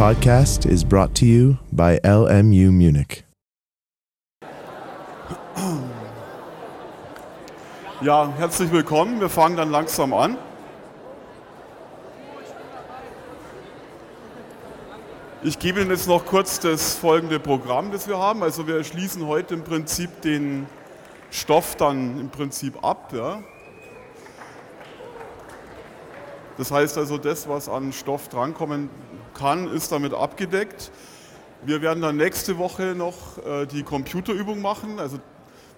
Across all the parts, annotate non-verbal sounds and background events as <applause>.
podcast is brought to you by LMU Munich. Ja, herzlich willkommen. Wir fangen dann langsam an. Ich gebe Ihnen jetzt noch kurz das folgende Programm, das wir haben. Also wir schließen heute im Prinzip den Stoff dann im Prinzip ab. Ja. Das heißt also, das, was an Stoff drankommen kann, ist damit abgedeckt. Wir werden dann nächste Woche noch äh, die Computerübung machen. Also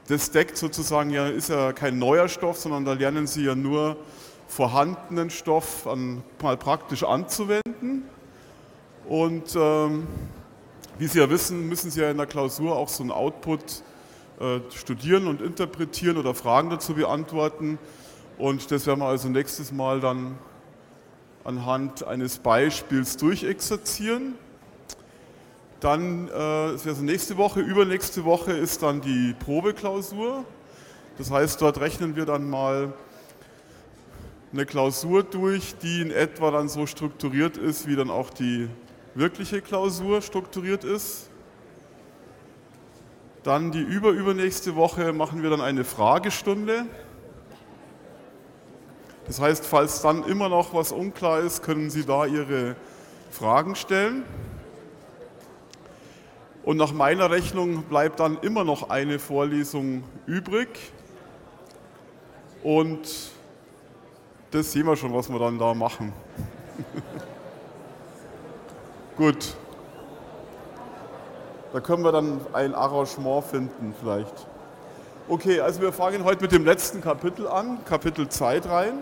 das deckt sozusagen ja, ist ja kein neuer Stoff, sondern da lernen Sie ja nur vorhandenen Stoff an, mal praktisch anzuwenden. Und ähm, wie Sie ja wissen, müssen Sie ja in der Klausur auch so einen Output äh, studieren und interpretieren oder Fragen dazu beantworten. Und das werden wir also nächstes Mal dann anhand eines Beispiels durchexerzieren. Dann äh, also nächste Woche, übernächste Woche ist dann die Probeklausur. Das heißt, dort rechnen wir dann mal eine Klausur durch, die in etwa dann so strukturiert ist, wie dann auch die wirkliche Klausur strukturiert ist. Dann die überübernächste Woche machen wir dann eine Fragestunde. Das heißt, falls dann immer noch was unklar ist, können Sie da Ihre Fragen stellen. Und nach meiner Rechnung bleibt dann immer noch eine Vorlesung übrig. Und das sehen wir schon, was wir dann da machen. <laughs> Gut. Da können wir dann ein Arrangement finden vielleicht. Okay, also wir fangen heute mit dem letzten Kapitel an, Kapitel Zeitreihen.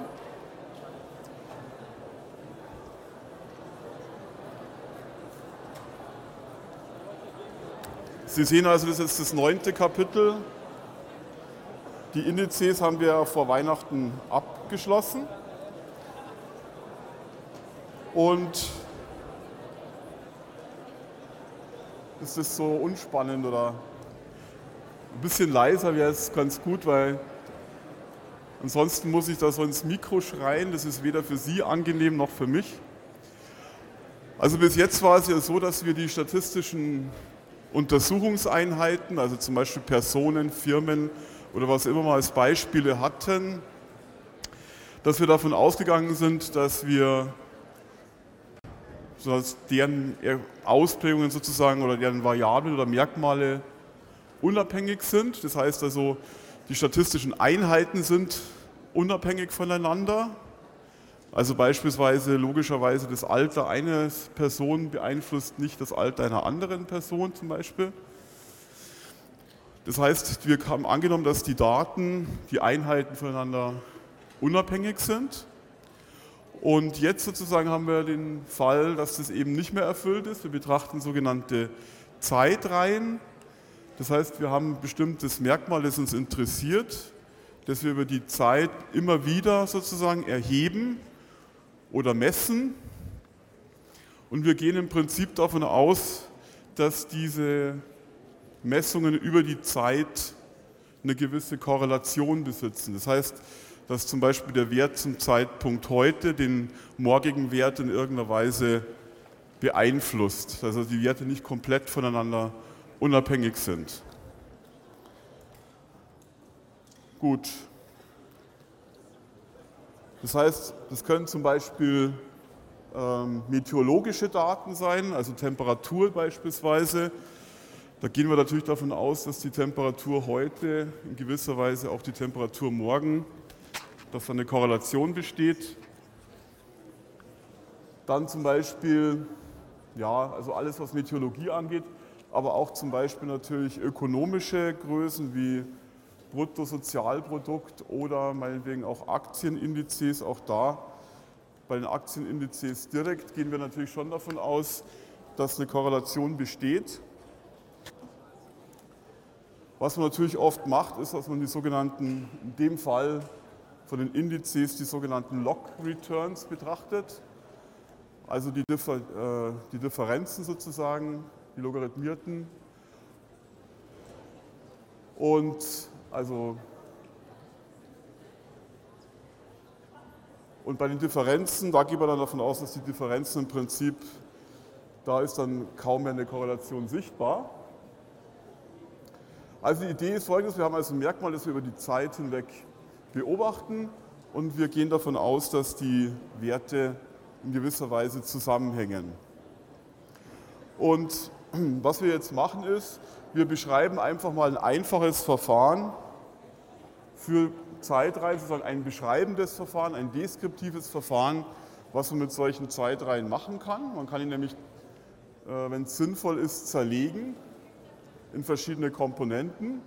Sie sehen also, das ist das neunte Kapitel. Die Indizes haben wir vor Weihnachten abgeschlossen. Und ist das so unspannend oder ein bisschen leiser wäre es ganz gut, weil ansonsten muss ich da so ins Mikro schreien. Das ist weder für Sie angenehm noch für mich. Also bis jetzt war es ja so, dass wir die statistischen Untersuchungseinheiten, also zum Beispiel Personen, Firmen oder was immer mal als Beispiele hatten, dass wir davon ausgegangen sind, dass wir deren Ausprägungen sozusagen oder deren Variablen oder Merkmale unabhängig sind. Das heißt also, die statistischen Einheiten sind unabhängig voneinander. Also beispielsweise logischerweise das Alter einer Person beeinflusst nicht das Alter einer anderen Person zum Beispiel. Das heißt, wir haben angenommen, dass die Daten, die Einheiten voneinander unabhängig sind. Und jetzt sozusagen haben wir den Fall, dass das eben nicht mehr erfüllt ist. Wir betrachten sogenannte Zeitreihen. Das heißt, wir haben ein bestimmtes Merkmal, das uns interessiert, das wir über die Zeit immer wieder sozusagen erheben oder messen. Und wir gehen im Prinzip davon aus, dass diese Messungen über die Zeit eine gewisse Korrelation besitzen. Das heißt, dass zum Beispiel der Wert zum Zeitpunkt heute den morgigen Wert in irgendeiner Weise beeinflusst. Also die Werte nicht komplett voneinander unabhängig sind. Gut, das heißt, das können zum Beispiel ähm, meteorologische Daten sein, also Temperatur beispielsweise. Da gehen wir natürlich davon aus, dass die Temperatur heute in gewisser Weise auch die Temperatur morgen, dass da eine Korrelation besteht. Dann zum Beispiel, ja, also alles, was Meteorologie angeht, aber auch zum Beispiel natürlich ökonomische Größen wie Bruttosozialprodukt oder meinetwegen auch Aktienindizes, auch da bei den Aktienindizes direkt gehen wir natürlich schon davon aus, dass eine Korrelation besteht. Was man natürlich oft macht, ist, dass man die sogenannten, in dem Fall von den Indizes, die sogenannten Log-Returns betrachtet. Also die, Differ, äh, die Differenzen sozusagen, die logarithmierten. Und also und bei den Differenzen, da geht man dann davon aus, dass die Differenzen im Prinzip Da ist dann kaum mehr eine Korrelation sichtbar. Also die Idee ist folgendes, wir haben also ein Merkmal, das wir über die Zeit hinweg beobachten und wir gehen davon aus, dass die Werte in gewisser Weise zusammenhängen. Und <clears throat> was wir jetzt machen ist, wir beschreiben einfach mal ein einfaches Verfahren für Zeitreihen, sozusagen ein beschreibendes Verfahren, ein deskriptives Verfahren, was man mit solchen Zeitreihen machen kann. Man kann ihn nämlich, äh, wenn es sinnvoll ist, zerlegen in verschiedene Komponenten.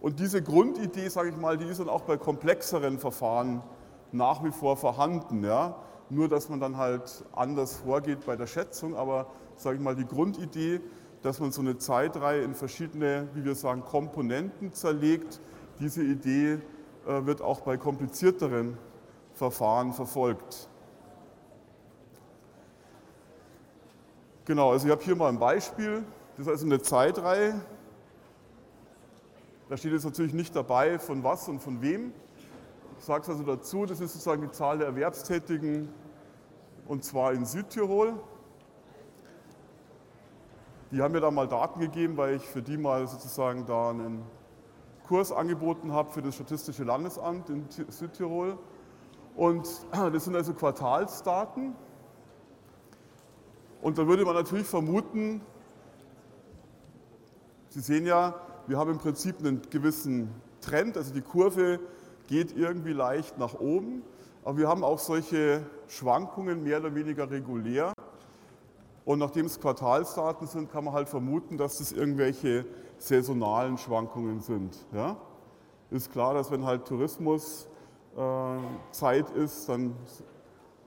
Und diese Grundidee, sage ich mal, die ist dann auch bei komplexeren Verfahren nach wie vor vorhanden. Ja? Nur, dass man dann halt anders vorgeht bei der Schätzung. Aber, sage ich mal, die Grundidee, dass man so eine Zeitreihe in verschiedene, wie wir sagen, Komponenten zerlegt, diese Idee äh, wird auch bei komplizierteren Verfahren verfolgt. Genau, also ich habe hier mal ein Beispiel. Das ist also eine Zeitreihe. Da steht jetzt natürlich nicht dabei, von was und von wem. Ich sage es also dazu, das ist sozusagen die Zahl der Erwerbstätigen und zwar in Südtirol. Die haben mir da mal Daten gegeben, weil ich für die mal sozusagen da einen Kurs angeboten habe für das Statistische Landesamt in Südtirol. Und <clears throat> das sind also Quartalsdaten. Und da würde man natürlich vermuten, Sie sehen ja, wir haben im Prinzip einen gewissen Trend, also die Kurve geht irgendwie leicht nach oben, aber wir haben auch solche Schwankungen mehr oder weniger regulär. Und nachdem es Quartalsdaten sind, kann man halt vermuten, dass das irgendwelche saisonalen Schwankungen sind. Ja? Ist klar, dass wenn halt Tourismus äh, Zeit ist, dann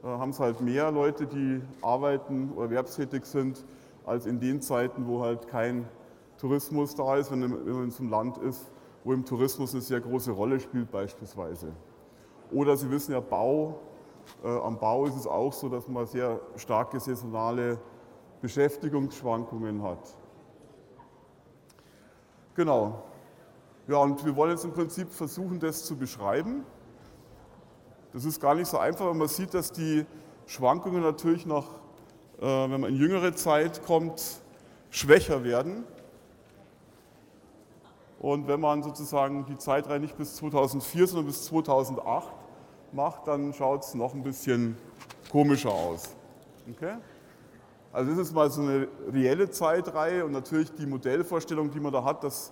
äh, haben es halt mehr Leute, die arbeiten oder erwerbstätig sind, als in den Zeiten, wo halt kein Tourismus da ist, wenn man in einem Land ist, wo im Tourismus eine sehr große Rolle spielt beispielsweise. Oder Sie wissen ja, Bau, äh, am Bau ist es auch so, dass man sehr starke saisonale Beschäftigungsschwankungen hat. Genau. Ja, und wir wollen jetzt im Prinzip versuchen, das zu beschreiben. Das ist gar nicht so einfach, weil man sieht, dass die Schwankungen natürlich noch, äh, wenn man in jüngere Zeit kommt, schwächer werden. Und wenn man sozusagen die Zeitreihe nicht bis 2004, sondern bis 2008 macht, dann schaut es noch ein bisschen komischer aus. Okay? Also das ist mal so eine reelle Zeitreihe und natürlich die Modellvorstellung, die man da hat, dass,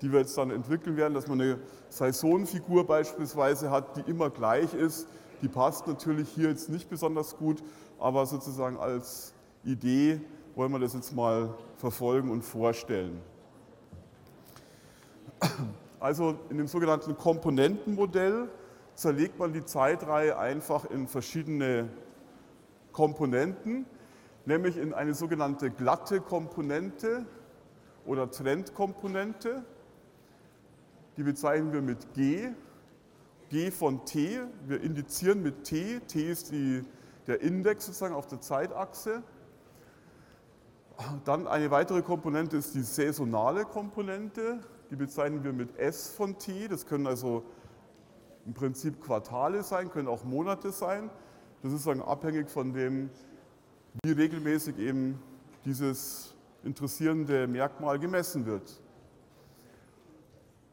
die wir jetzt dann entwickeln werden, dass man eine Saisonfigur beispielsweise hat, die immer gleich ist, die passt natürlich hier jetzt nicht besonders gut, aber sozusagen als Idee wollen wir das jetzt mal verfolgen und vorstellen. Also in dem sogenannten Komponentenmodell zerlegt man die Zeitreihe einfach in verschiedene Komponenten, nämlich in eine sogenannte glatte Komponente oder Trendkomponente. Die bezeichnen wir mit G. G von T. Wir indizieren mit T. T ist die, der Index sozusagen auf der Zeitachse. Dann eine weitere Komponente ist die saisonale Komponente. Die bezeichnen wir mit S von T. Das können also im Prinzip Quartale sein, können auch Monate sein. Das ist dann abhängig von dem, wie regelmäßig eben dieses interessierende Merkmal gemessen wird.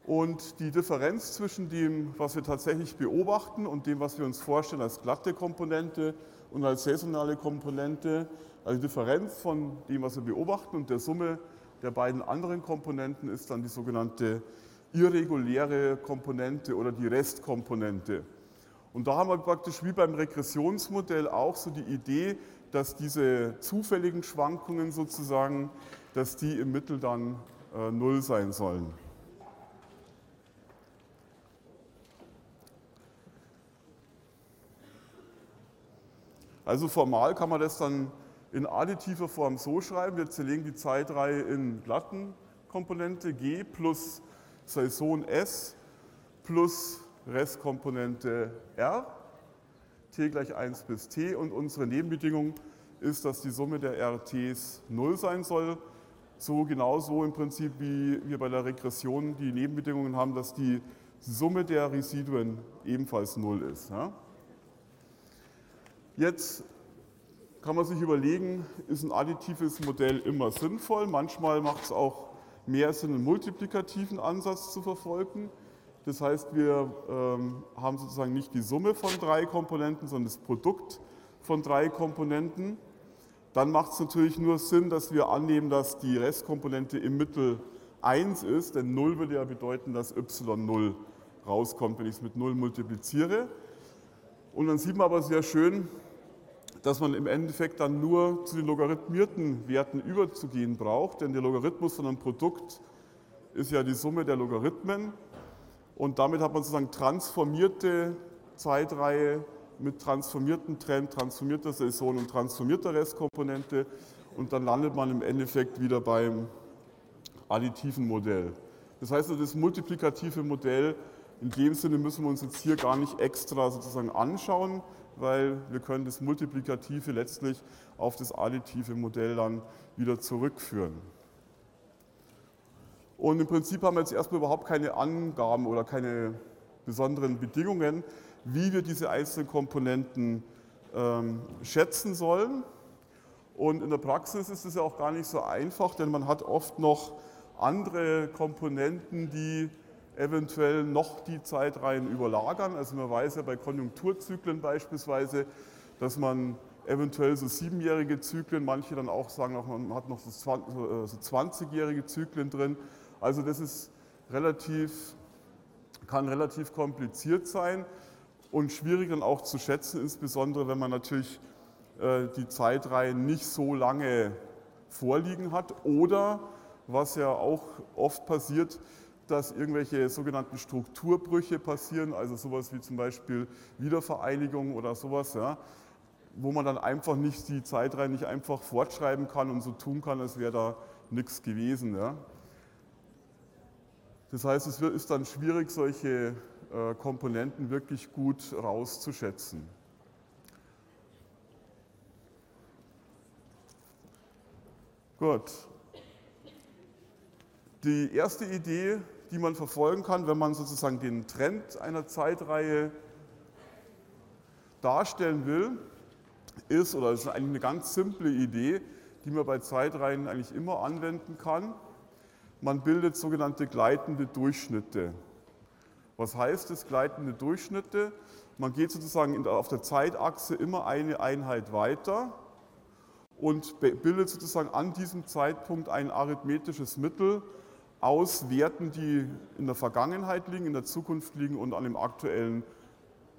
Und die Differenz zwischen dem, was wir tatsächlich beobachten und dem, was wir uns vorstellen als glatte Komponente und als saisonale Komponente, also die Differenz von dem, was wir beobachten und der Summe der beiden anderen Komponenten ist dann die sogenannte irreguläre Komponente oder die Restkomponente. Und da haben wir praktisch wie beim Regressionsmodell auch so die Idee, dass diese zufälligen Schwankungen sozusagen, dass die im Mittel dann äh, null sein sollen. Also formal kann man das dann in additiver Form so schreiben. Wir zerlegen die Zeitreihe in Plattenkomponente G plus Saison S plus Restkomponente R, t gleich 1 bis t und unsere Nebenbedingung ist, dass die Summe der RTs 0 sein soll. So genauso im Prinzip wie wir bei der Regression die Nebenbedingungen haben, dass die Summe der Residuen ebenfalls 0 ist. Ja? Jetzt kann man sich überlegen, ist ein additives Modell immer sinnvoll. Manchmal macht es auch mehr Sinn, einen multiplikativen Ansatz zu verfolgen. Das heißt, wir ähm, haben sozusagen nicht die Summe von drei Komponenten, sondern das Produkt von drei Komponenten. Dann macht es natürlich nur Sinn, dass wir annehmen, dass die Restkomponente im Mittel 1 ist, denn 0 würde ja bedeuten, dass y 0 rauskommt, wenn ich es mit 0 multipliziere. Und dann sieht man aber sehr schön, dass man im Endeffekt dann nur zu den logarithmierten Werten überzugehen braucht, denn der Logarithmus von einem Produkt ist ja die Summe der Logarithmen und damit hat man sozusagen transformierte Zeitreihe mit transformierten Trend, transformierter Saison und transformierter Restkomponente und dann landet man im Endeffekt wieder beim additiven Modell. Das heißt, das multiplikative Modell, in dem Sinne müssen wir uns jetzt hier gar nicht extra sozusagen anschauen, weil wir können das Multiplikative letztlich auf das additive Modell dann wieder zurückführen. Und im Prinzip haben wir jetzt erstmal überhaupt keine Angaben oder keine besonderen Bedingungen, wie wir diese einzelnen Komponenten ähm, schätzen sollen. Und in der Praxis ist es ja auch gar nicht so einfach, denn man hat oft noch andere Komponenten, die eventuell noch die Zeitreihen überlagern. Also man weiß ja bei Konjunkturzyklen beispielsweise, dass man eventuell so siebenjährige Zyklen, manche dann auch sagen, man hat noch so 20-jährige Zyklen drin. Also das ist relativ, kann relativ kompliziert sein und schwierig dann auch zu schätzen, insbesondere wenn man natürlich äh, die Zeitreihen nicht so lange vorliegen hat oder was ja auch oft passiert, dass irgendwelche sogenannten Strukturbrüche passieren, also sowas wie zum Beispiel Wiedervereinigung oder sowas, ja, wo man dann einfach nicht die Zeitreihe nicht einfach fortschreiben kann und so tun kann, als wäre da nichts gewesen. Ja. Das heißt, es ist dann schwierig, solche äh, Komponenten wirklich gut rauszuschätzen. Gut. Die erste Idee die man verfolgen kann, wenn man sozusagen den Trend einer Zeitreihe darstellen will, ist, oder das ist eigentlich eine ganz simple Idee, die man bei Zeitreihen eigentlich immer anwenden kann. Man bildet sogenannte gleitende Durchschnitte. Was heißt das, gleitende Durchschnitte? Man geht sozusagen auf der Zeitachse immer eine Einheit weiter und bildet sozusagen an diesem Zeitpunkt ein arithmetisches Mittel, aus Werten, die in der Vergangenheit liegen, in der Zukunft liegen und an dem aktuellen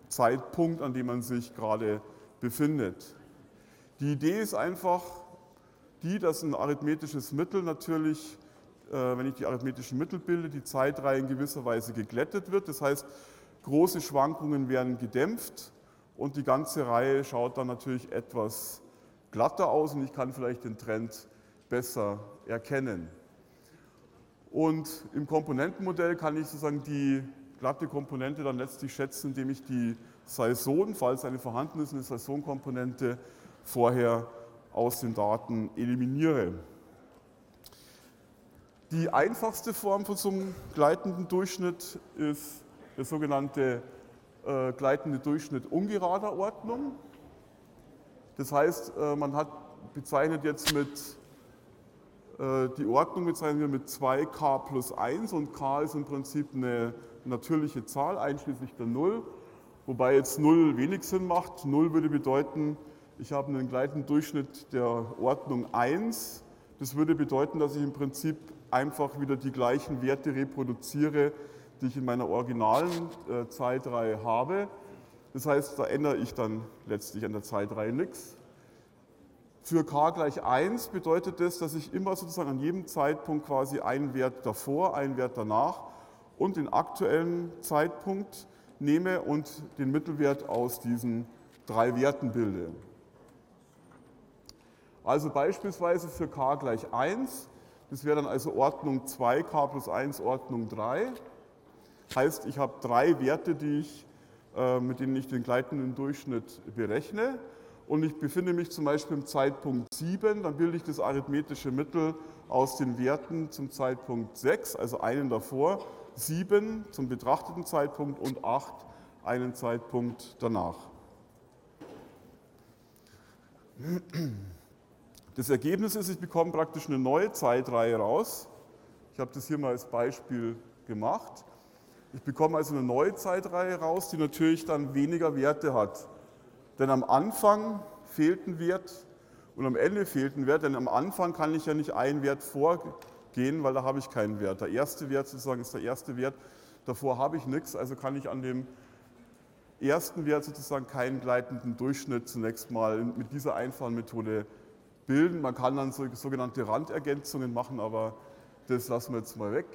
Zeitpunkt, an dem man sich gerade befindet. Die Idee ist einfach die, dass ein arithmetisches Mittel natürlich, wenn ich die arithmetischen Mittel bilde, die Zeitreihe in gewisser Weise geglättet wird. Das heißt, große Schwankungen werden gedämpft und die ganze Reihe schaut dann natürlich etwas glatter aus und ich kann vielleicht den Trend besser erkennen. Und im Komponentenmodell kann ich sozusagen die glatte Komponente dann letztlich schätzen, indem ich die Saison, falls eine vorhanden ist, eine Saisonkomponente vorher aus den Daten eliminiere. Die einfachste Form von so einem gleitenden Durchschnitt ist der sogenannte äh, gleitende Durchschnitt ungerader Ordnung. Das heißt, äh, man hat bezeichnet jetzt mit äh, die Ordnung bezeichnen wir mit 2k plus 1 und k ist im Prinzip eine natürliche Zahl einschließlich der 0, wobei jetzt 0 wenig Sinn macht. 0 würde bedeuten, ich habe einen gleichen Durchschnitt der Ordnung 1. Das würde bedeuten, dass ich im Prinzip einfach wieder die gleichen Werte reproduziere, die ich in meiner originalen äh, Zeitreihe habe. Das heißt, da ändere ich dann letztlich an der Zeitreihe nichts. Für k gleich 1 bedeutet das, dass ich immer sozusagen an jedem Zeitpunkt quasi einen Wert davor, einen Wert danach und den aktuellen Zeitpunkt nehme und den Mittelwert aus diesen drei Werten bilde. Also beispielsweise für k gleich 1, das wäre dann also Ordnung 2, k plus 1, Ordnung 3. Heißt, ich habe drei Werte, die ich, äh, mit denen ich den gleitenden Durchschnitt berechne und ich befinde mich zum Beispiel im Zeitpunkt 7, dann bilde ich das arithmetische Mittel aus den Werten zum Zeitpunkt 6, also einen davor, 7 zum betrachteten Zeitpunkt und 8 einen Zeitpunkt danach. Das Ergebnis ist, ich bekomme praktisch eine neue Zeitreihe raus. Ich habe das hier mal als Beispiel gemacht. Ich bekomme also eine neue Zeitreihe raus, die natürlich dann weniger Werte hat. Denn am Anfang fehlt ein Wert und am Ende fehlt ein Wert, denn am Anfang kann ich ja nicht einen Wert vorgehen, weil da habe ich keinen Wert. Der erste Wert sozusagen ist der erste Wert, davor habe ich nichts, also kann ich an dem ersten Wert sozusagen keinen gleitenden Durchschnitt zunächst mal mit dieser einfachen Methode bilden. Man kann dann sogenannte Randergänzungen machen, aber das lassen wir jetzt mal weg.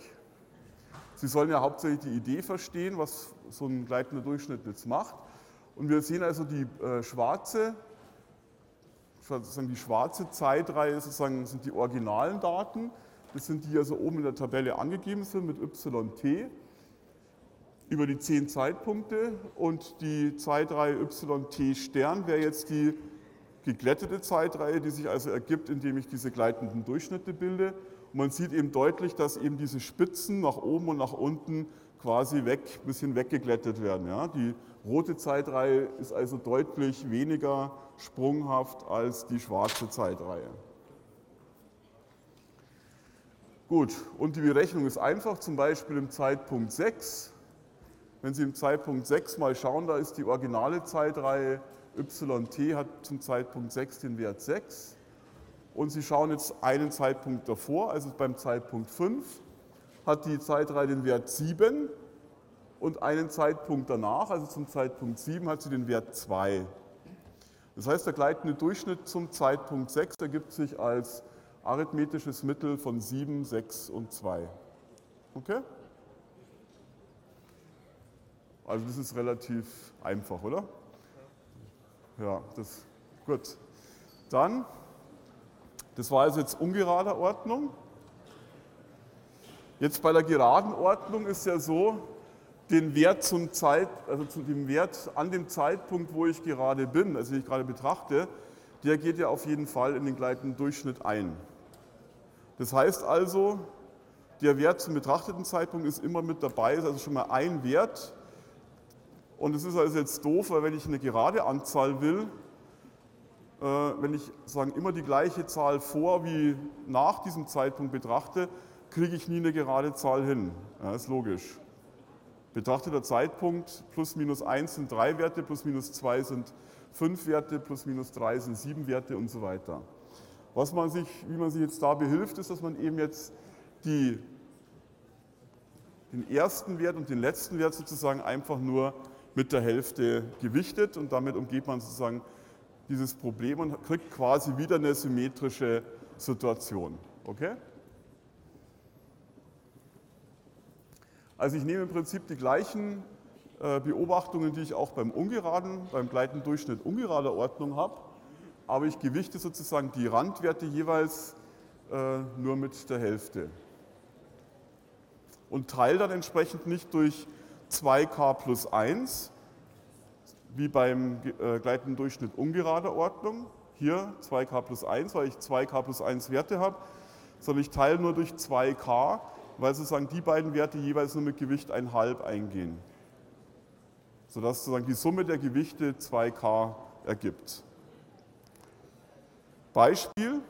Sie sollen ja hauptsächlich die Idee verstehen, was so ein gleitender Durchschnitt jetzt macht. Und wir sehen also die äh, schwarze, sozusagen die schwarze Zeitreihe sozusagen sind die originalen Daten. Das sind die, die also oben in der Tabelle angegeben sind mit YT über die 10 Zeitpunkte und die Zeitreihe YT Stern wäre jetzt die geglättete Zeitreihe, die sich also ergibt, indem ich diese gleitenden Durchschnitte bilde. Und man sieht eben deutlich, dass eben diese Spitzen nach oben und nach unten quasi weg, ein bisschen weggeglättet werden. Ja. Die rote Zeitreihe ist also deutlich weniger sprunghaft als die schwarze Zeitreihe. Gut, und die Berechnung ist einfach, zum Beispiel im Zeitpunkt 6. Wenn Sie im Zeitpunkt 6 mal schauen, da ist die originale Zeitreihe yt hat zum Zeitpunkt 6 den Wert 6. Und Sie schauen jetzt einen Zeitpunkt davor, also beim Zeitpunkt 5, hat die Zeitreihe den Wert 7 und einen Zeitpunkt danach, also zum Zeitpunkt 7, hat sie den Wert 2. Das heißt, der gleitende Durchschnitt zum Zeitpunkt 6 ergibt sich als arithmetisches Mittel von 7, 6 und 2. Okay? Also das ist relativ einfach, oder? Ja, das gut. Dann, das war also jetzt ungerader Ordnung. Jetzt bei der geraden Ordnung ist ja so, den Wert zum Zeit, also zu dem Wert an dem Zeitpunkt, wo ich gerade bin, also den ich gerade betrachte, der geht ja auf jeden Fall in den gleitenden Durchschnitt ein. Das heißt also, der Wert zum betrachteten Zeitpunkt ist immer mit dabei, ist also schon mal ein Wert. Und es ist also jetzt doof, weil wenn ich eine gerade Anzahl will, äh, wenn ich sagen, immer die gleiche Zahl vor wie nach diesem Zeitpunkt betrachte, kriege ich nie eine gerade Zahl hin. Ja, ist logisch. Betrachteter Zeitpunkt plus minus 1 sind drei Werte, plus minus 2 sind fünf Werte, plus minus 3 sind sieben Werte und so weiter. Was man sich, wie man sich jetzt da behilft, ist, dass man eben jetzt die, den ersten Wert und den letzten Wert sozusagen einfach nur mit der Hälfte gewichtet und damit umgeht man sozusagen dieses Problem und kriegt quasi wieder eine symmetrische Situation. Okay? Also ich nehme im Prinzip die gleichen äh, Beobachtungen, die ich auch beim ungeraden, beim gleitenden Durchschnitt ungerader Ordnung habe aber ich gewichte sozusagen die Randwerte jeweils äh, nur mit der Hälfte. Und teile dann entsprechend nicht durch 2k plus 1, wie beim äh, gleitenden Durchschnitt ungerader Ordnung, hier 2k plus 1, weil ich 2k plus 1 Werte habe, sondern ich teile nur durch 2k, weil sozusagen die beiden Werte jeweils nur mit Gewicht 1,5 eingehen. Sodass sozusagen die Summe der Gewichte 2k ergibt. Beispiel.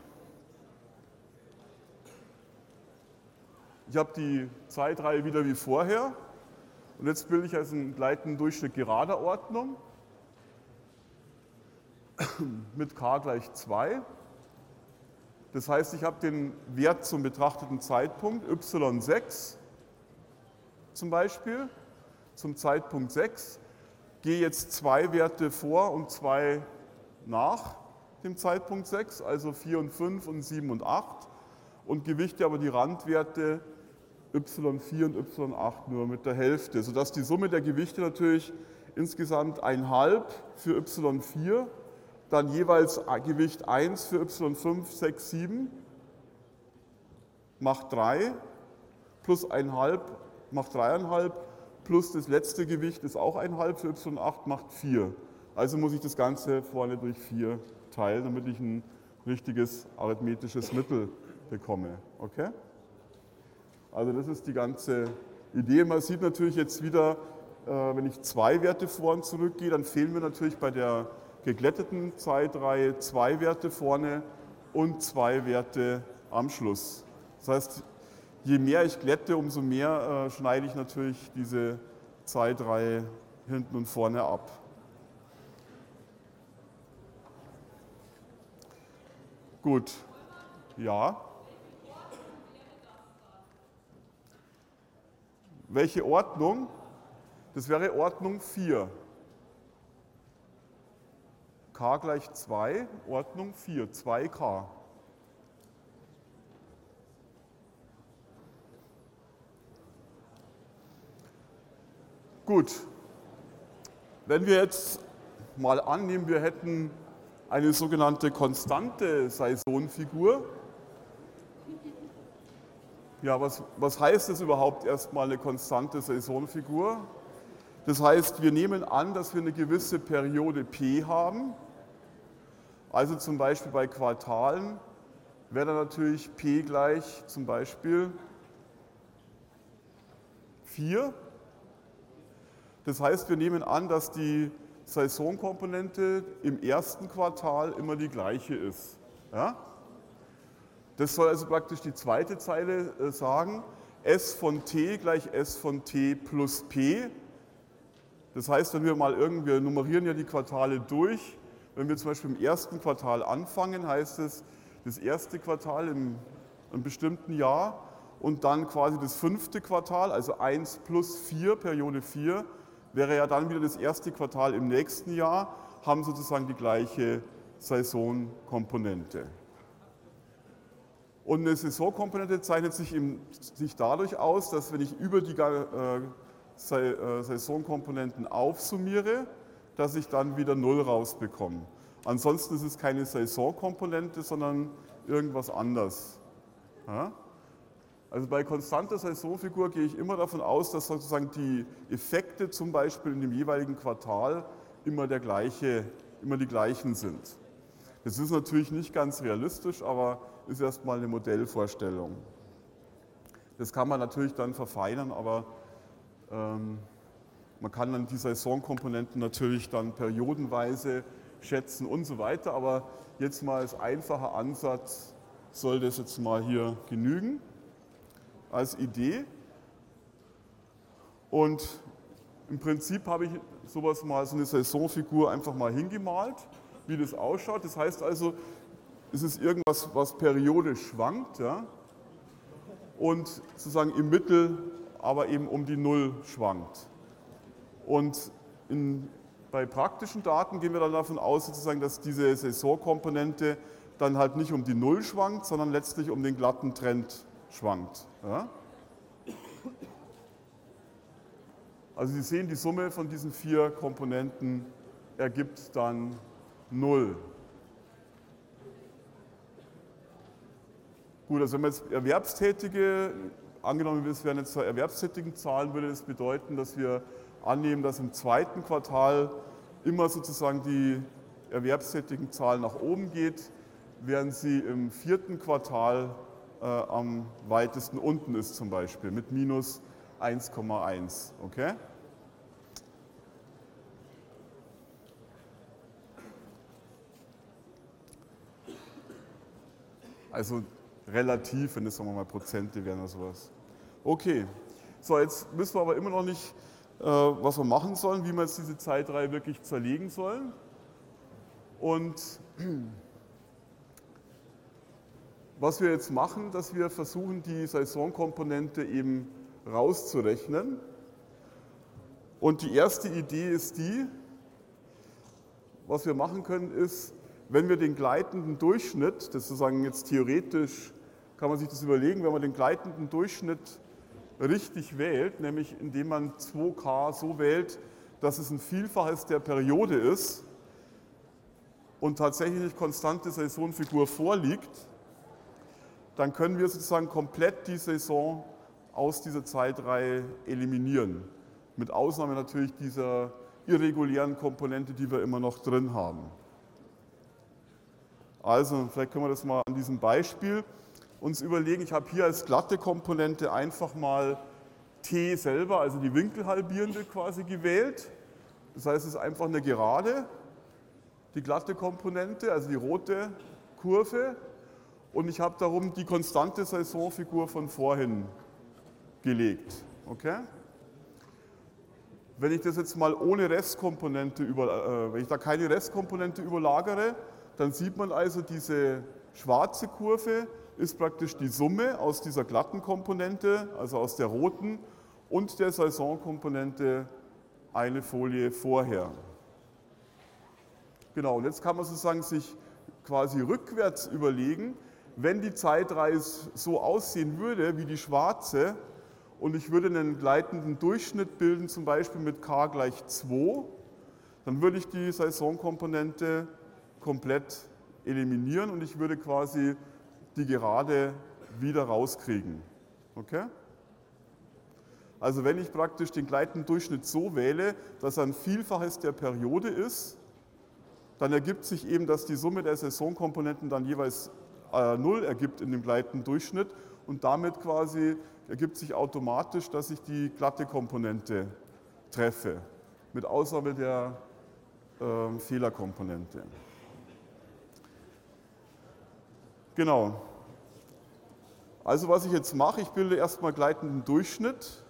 Ich habe die Zeitreihe wieder wie vorher und jetzt bilde ich also einen gleitenden Durchschnitt gerader Ordnung. <coughs> Mit k gleich 2. Das heißt, ich habe den Wert zum betrachteten Zeitpunkt y6 zum Beispiel, zum Zeitpunkt 6, gehe jetzt zwei Werte vor und zwei nach dem Zeitpunkt 6, also 4 und 5 und 7 und 8 und gewichte aber die Randwerte y4 und y8 nur mit der Hälfte, sodass die Summe der Gewichte natürlich insgesamt 1,5 für y4, dann jeweils Gewicht 1 für y5, 6, 7 macht 3 plus 1,5 macht 3,5 plus das letzte Gewicht ist auch 1,5 für y8 macht 4. Also muss ich das Ganze vorne durch 4 teilen, damit ich ein richtiges arithmetisches Mittel bekomme. Okay? Also das ist die ganze Idee. Man sieht natürlich jetzt wieder, äh, wenn ich zwei Werte vor und zurück gehe, dann fehlen mir natürlich bei der geglätteten Zeitreihe zwei Werte vorne und zwei Werte am Schluss. Das heißt, je mehr ich glätte, umso mehr äh, schneide ich natürlich diese Zeitreihe hinten und vorne ab. Gut, ja. Welche Ordnung? Das wäre Ordnung 4. k gleich 2, Ordnung 4, 2k. Gut, wenn wir jetzt mal annehmen, wir hätten eine sogenannte konstante Saisonfigur. Ja, was, was heißt das überhaupt erstmal eine konstante Saisonfigur? Das heißt, wir nehmen an, dass wir eine gewisse Periode P haben. Also zum Beispiel bei Quartalen wäre dann natürlich P gleich zum Beispiel 4. Das heißt, wir nehmen an, dass die Saisonkomponente im ersten Quartal immer die gleiche ist. Ja? Das soll also praktisch die zweite Zeile äh, sagen. S von t gleich S von t plus p. Das heißt, wenn wir mal irgendwie, wir nummerieren ja die Quartale durch. Wenn wir zum Beispiel im ersten Quartal anfangen, heißt es das erste Quartal im einem bestimmten Jahr und dann quasi das fünfte Quartal, also 1 plus 4, Periode 4, wäre ja dann wieder das erste Quartal im nächsten Jahr, haben sozusagen die gleiche Saisonkomponente. Und eine Saisonkomponente zeichnet sich, im, sich dadurch aus, dass wenn ich über die äh, äh, Saisonkomponenten aufsummiere, dass ich dann wieder Null rausbekomme. Ansonsten ist es keine Saisonkomponente, sondern irgendwas anderes. Ja? Also bei konstanter Saisonfigur gehe ich immer davon aus, dass sozusagen die Effekte zum Beispiel in dem jeweiligen Quartal immer, der gleiche, immer die gleichen sind. Das ist natürlich nicht ganz realistisch, aber ist erstmal eine Modellvorstellung. Das kann man natürlich dann verfeinern, aber ähm, man kann dann die Saisonkomponenten natürlich dann periodenweise schätzen und so weiter. Aber jetzt mal als einfacher Ansatz soll das jetzt mal hier genügen als Idee. Und im Prinzip habe ich sowas mal, so eine Saisonfigur einfach mal hingemalt, wie das ausschaut. Das heißt also, es ist irgendwas, was periodisch schwankt ja, und sozusagen im Mittel aber eben um die Null schwankt. Und in, bei praktischen Daten gehen wir dann davon aus, sozusagen, dass diese Saisonkomponente dann halt nicht um die Null schwankt, sondern letztlich um den glatten Trend schwankt. Ja? Also Sie sehen, die Summe von diesen vier Komponenten ergibt dann 0. Gut, also wenn man jetzt Erwerbstätige, angenommen wir wären jetzt erwerbstätigen Zahlen, würde das bedeuten, dass wir annehmen, dass im zweiten Quartal immer sozusagen die erwerbstätigen Zahl nach oben geht, während sie im vierten Quartal äh, am weitesten unten ist zum Beispiel mit minus 1,1. Okay? Also relativ, wenn es mal Prozente wären oder sowas. Okay, so jetzt wissen wir aber immer noch nicht, äh, was wir machen sollen, wie wir jetzt diese Zeitreihe wirklich zerlegen sollen. Und <clears throat> was wir jetzt machen, dass wir versuchen, die Saisonkomponente eben rauszurechnen. Und die erste Idee ist die, was wir machen können, ist, wenn wir den gleitenden Durchschnitt, das sozusagen jetzt theoretisch, kann man sich das überlegen, wenn man den gleitenden Durchschnitt richtig wählt, nämlich indem man 2k so wählt, dass es ein Vielfaches der Periode ist und tatsächlich konstante Saisonfigur vorliegt, dann können wir sozusagen komplett die Saison aus dieser Zeitreihe eliminieren. Mit Ausnahme natürlich dieser irregulären Komponente, die wir immer noch drin haben. Also, vielleicht können wir das mal an diesem Beispiel uns überlegen. Ich habe hier als glatte Komponente einfach mal t selber, also die Winkelhalbierende quasi gewählt. Das heißt, es ist einfach eine Gerade. die glatte Komponente, also die rote Kurve, und ich habe darum die konstante Saisonfigur von vorhin gelegt. Okay? Wenn ich das jetzt mal ohne Restkomponente über, äh, wenn ich da keine Restkomponente überlagere, dann sieht man also diese schwarze Kurve ist praktisch die Summe aus dieser glatten Komponente, also aus der roten und der Saisonkomponente eine Folie vorher. Genau, und jetzt kann man sozusagen sich quasi rückwärts überlegen, wenn die Zeitreihe so aussehen würde wie die schwarze und ich würde einen gleitenden Durchschnitt bilden, zum Beispiel mit k gleich 2, dann würde ich die Saisonkomponente komplett eliminieren und ich würde quasi die Gerade wieder rauskriegen. Okay? Also wenn ich praktisch den gleitenden Durchschnitt so wähle, dass er ein Vielfaches der Periode ist, dann ergibt sich eben, dass die Summe der Saisonkomponenten dann jeweils äh, 0 ergibt in dem gleitenden Durchschnitt und damit quasi ergibt sich automatisch, dass ich die glatte Komponente treffe, mit Ausnahme der äh, Fehlerkomponente. Genau. Also was ich jetzt mache, ich bilde erstmal gleitenden Durchschnitt.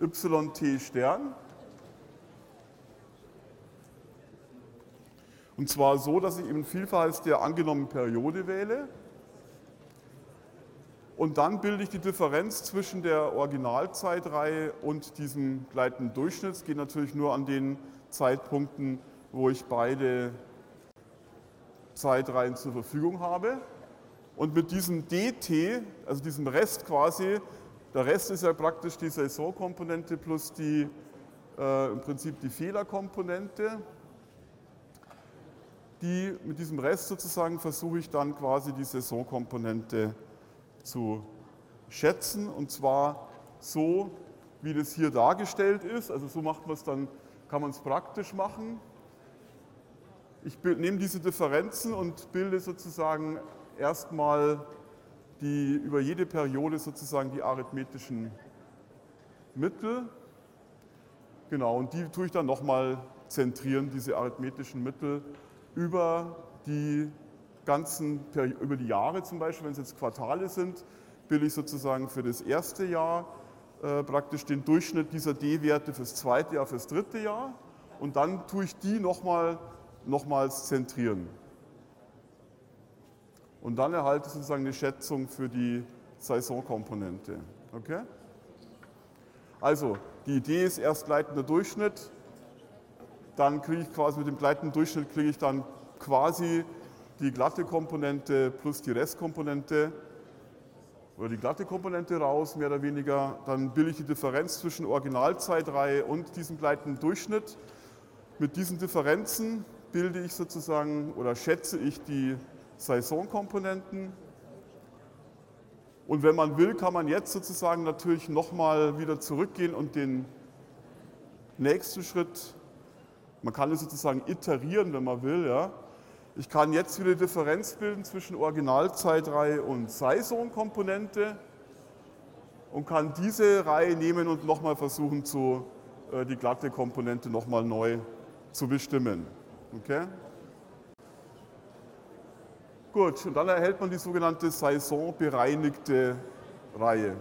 YT Stern. Und zwar so, dass ich eben Vielfaches der angenommenen Periode wähle. Und dann bilde ich die Differenz zwischen der Originalzeitreihe und diesem gleitenden Durchschnitt. Es geht natürlich nur an den Zeitpunkten, wo ich beide Zeitreihen zur Verfügung habe. Und mit diesem dt, also diesem Rest quasi, der Rest ist ja praktisch die Saisonkomponente plus die, äh, im Prinzip die Fehlerkomponente. Die, mit diesem Rest sozusagen versuche ich dann quasi die Saisonkomponente zu schätzen und zwar so, wie das hier dargestellt ist. Also so macht man es dann, kann man es praktisch machen. Ich nehme diese Differenzen und bilde sozusagen erstmal die, über jede Periode sozusagen die arithmetischen Mittel. Genau, und die tue ich dann nochmal zentrieren, diese arithmetischen Mittel, über die ganzen, über die Jahre zum Beispiel, wenn es jetzt Quartale sind, bilde ich sozusagen für das erste Jahr äh, praktisch den Durchschnitt dieser D-Werte fürs zweite Jahr, fürs dritte Jahr. Und dann tue ich die nochmal nochmals zentrieren. Und dann erhalte ich sozusagen eine Schätzung für die Saisonkomponente. Okay? Also, die Idee ist erst gleitender Durchschnitt, dann kriege ich quasi mit dem gleitenden Durchschnitt kriege ich dann quasi die glatte Komponente plus die Restkomponente oder die glatte Komponente raus, mehr oder weniger. Dann bilde ich die Differenz zwischen Originalzeitreihe und diesem gleitenden Durchschnitt. Mit diesen Differenzen bilde ich sozusagen oder schätze ich die Saisonkomponenten. Und wenn man will, kann man jetzt sozusagen natürlich nochmal wieder zurückgehen und den nächsten Schritt, man kann es sozusagen iterieren, wenn man will. Ja. Ich kann jetzt wieder Differenz bilden zwischen Originalzeitreihe und Saisonkomponente und kann diese Reihe nehmen und nochmal versuchen, zu, äh, die glatte Komponente nochmal neu zu bestimmen. Okay? Gut, und dann erhält man die sogenannte saisonbereinigte Reihe.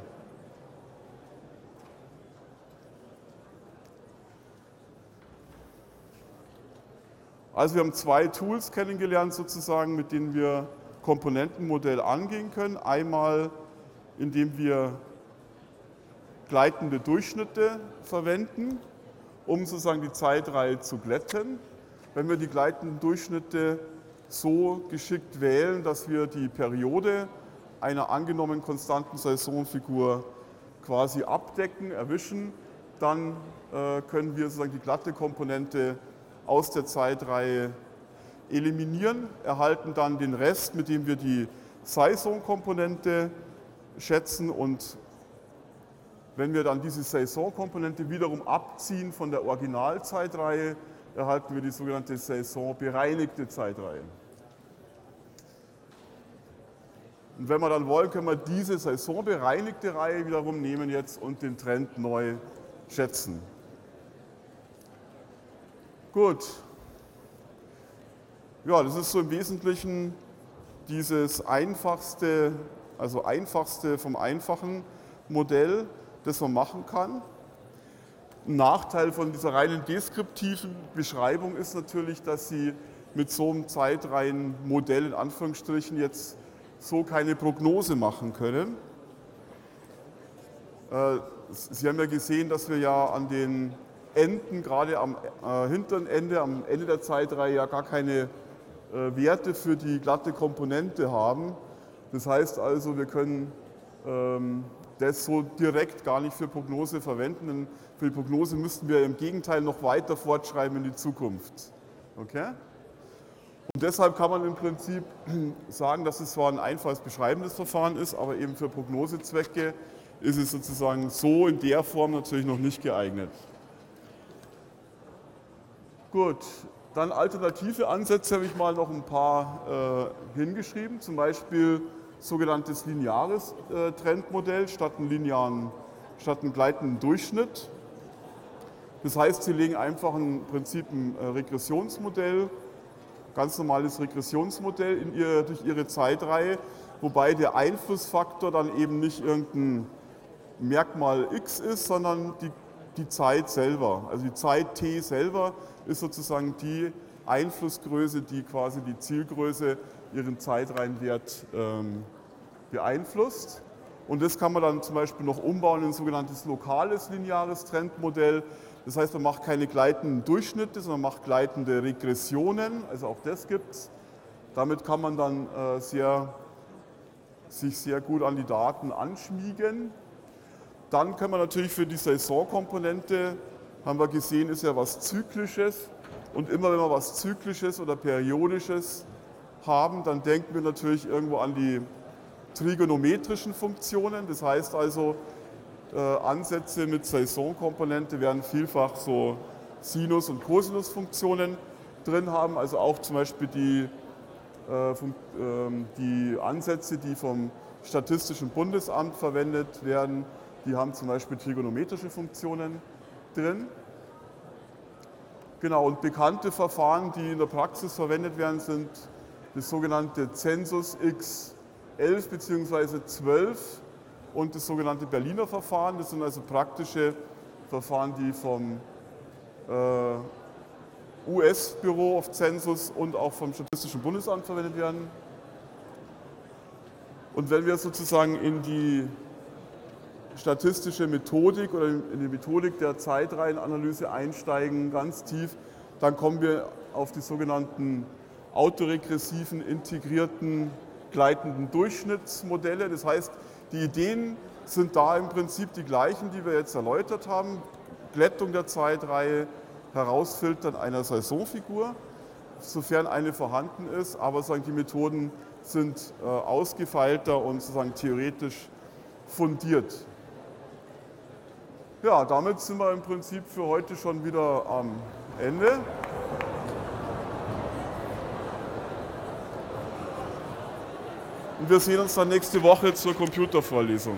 Also wir haben zwei Tools kennengelernt sozusagen, mit denen wir Komponentenmodell angehen können. Einmal, indem wir gleitende Durchschnitte verwenden, um sozusagen die Zeitreihe zu glätten wenn wir die gleitenden Durchschnitte so geschickt wählen, dass wir die Periode einer angenommenen konstanten Saisonfigur quasi abdecken, erwischen, dann äh, können wir sozusagen die glatte Komponente aus der Zeitreihe eliminieren, erhalten dann den Rest, mit dem wir die Saisonkomponente schätzen und wenn wir dann diese Saisonkomponente wiederum abziehen von der Originalzeitreihe, erhalten wir die sogenannte saisonbereinigte Zeitreihe. Und wenn wir dann wollen, können wir diese saisonbereinigte Reihe wiederum nehmen jetzt und den Trend neu schätzen. Gut. Ja, das ist so im Wesentlichen dieses einfachste, also einfachste vom einfachen Modell, das man machen kann. Ein Nachteil von dieser reinen deskriptiven Beschreibung ist natürlich, dass Sie mit so einem Zeitreihenmodell in Anführungsstrichen jetzt so keine Prognose machen können. Äh, Sie haben ja gesehen, dass wir ja an den Enden, gerade am äh, hinteren Ende, am Ende der Zeitreihe ja gar keine äh, Werte für die glatte Komponente haben. Das heißt also, wir können ähm, das so direkt gar nicht für Prognose verwenden. Denn für die Prognose müssten wir im Gegenteil noch weiter fortschreiben in die Zukunft. Okay? Und deshalb kann man im Prinzip <clears throat> sagen, dass es zwar ein einfaches beschreibendes Verfahren ist, aber eben für Prognosezwecke ist es sozusagen so in der Form natürlich noch nicht geeignet. Gut, dann alternative Ansätze habe ich mal noch ein paar äh, hingeschrieben, zum Beispiel sogenanntes lineares äh, Trendmodell statt einen linearen, statt einen gleitenden Durchschnitt. Das heißt, Sie legen einfach im Prinzip ein äh, Regressionsmodell, ganz normales Regressionsmodell in ihr, durch Ihre Zeitreihe, wobei der Einflussfaktor dann eben nicht irgendein Merkmal x ist, sondern die, die Zeit selber. Also die Zeit t selber ist sozusagen die Einflussgröße, die quasi die Zielgröße ihren Zeitreihenwert ähm, beeinflusst. Und das kann man dann zum Beispiel noch umbauen in ein sogenanntes lokales lineares Trendmodell. Das heißt, man macht keine gleitenden Durchschnitte, sondern macht gleitende Regressionen. Also auch das gibt es. Damit kann man dann äh, sehr, sich sehr gut an die Daten anschmiegen. Dann kann man natürlich für die Saisonkomponente, haben wir gesehen, ist ja was Zyklisches. Und immer wenn wir was Zyklisches oder Periodisches haben, dann denken wir natürlich irgendwo an die trigonometrischen Funktionen. Das heißt also, äh, Ansätze mit Saisonkomponente werden vielfach so Sinus- und Cosinusfunktionen drin haben, also auch zum Beispiel die, äh, ähm, die Ansätze, die vom Statistischen Bundesamt verwendet werden, die haben zum Beispiel trigonometrische Funktionen drin. Genau, und bekannte Verfahren, die in der Praxis verwendet werden, sind das sogenannte Census X11 bzw. 12 und das sogenannte Berliner Verfahren. Das sind also praktische Verfahren, die vom äh, US-Büro of Census und auch vom Statistischen Bundesamt verwendet werden. Und wenn wir sozusagen in die statistische Methodik oder in die Methodik der Zeitreihenanalyse einsteigen, ganz tief, dann kommen wir auf die sogenannten autoregressiven, integrierten, gleitenden Durchschnittsmodelle. Das heißt, die Ideen sind da im Prinzip die gleichen, die wir jetzt erläutert haben. Glättung der Zeitreihe, Herausfiltern einer Saisonfigur, sofern eine vorhanden ist, aber sagen, die Methoden sind äh, ausgefeilter und sozusagen theoretisch fundiert. Ja, damit sind wir im Prinzip für heute schon wieder am Ende. Und wir sehen uns dann nächste Woche zur Computervorlesung.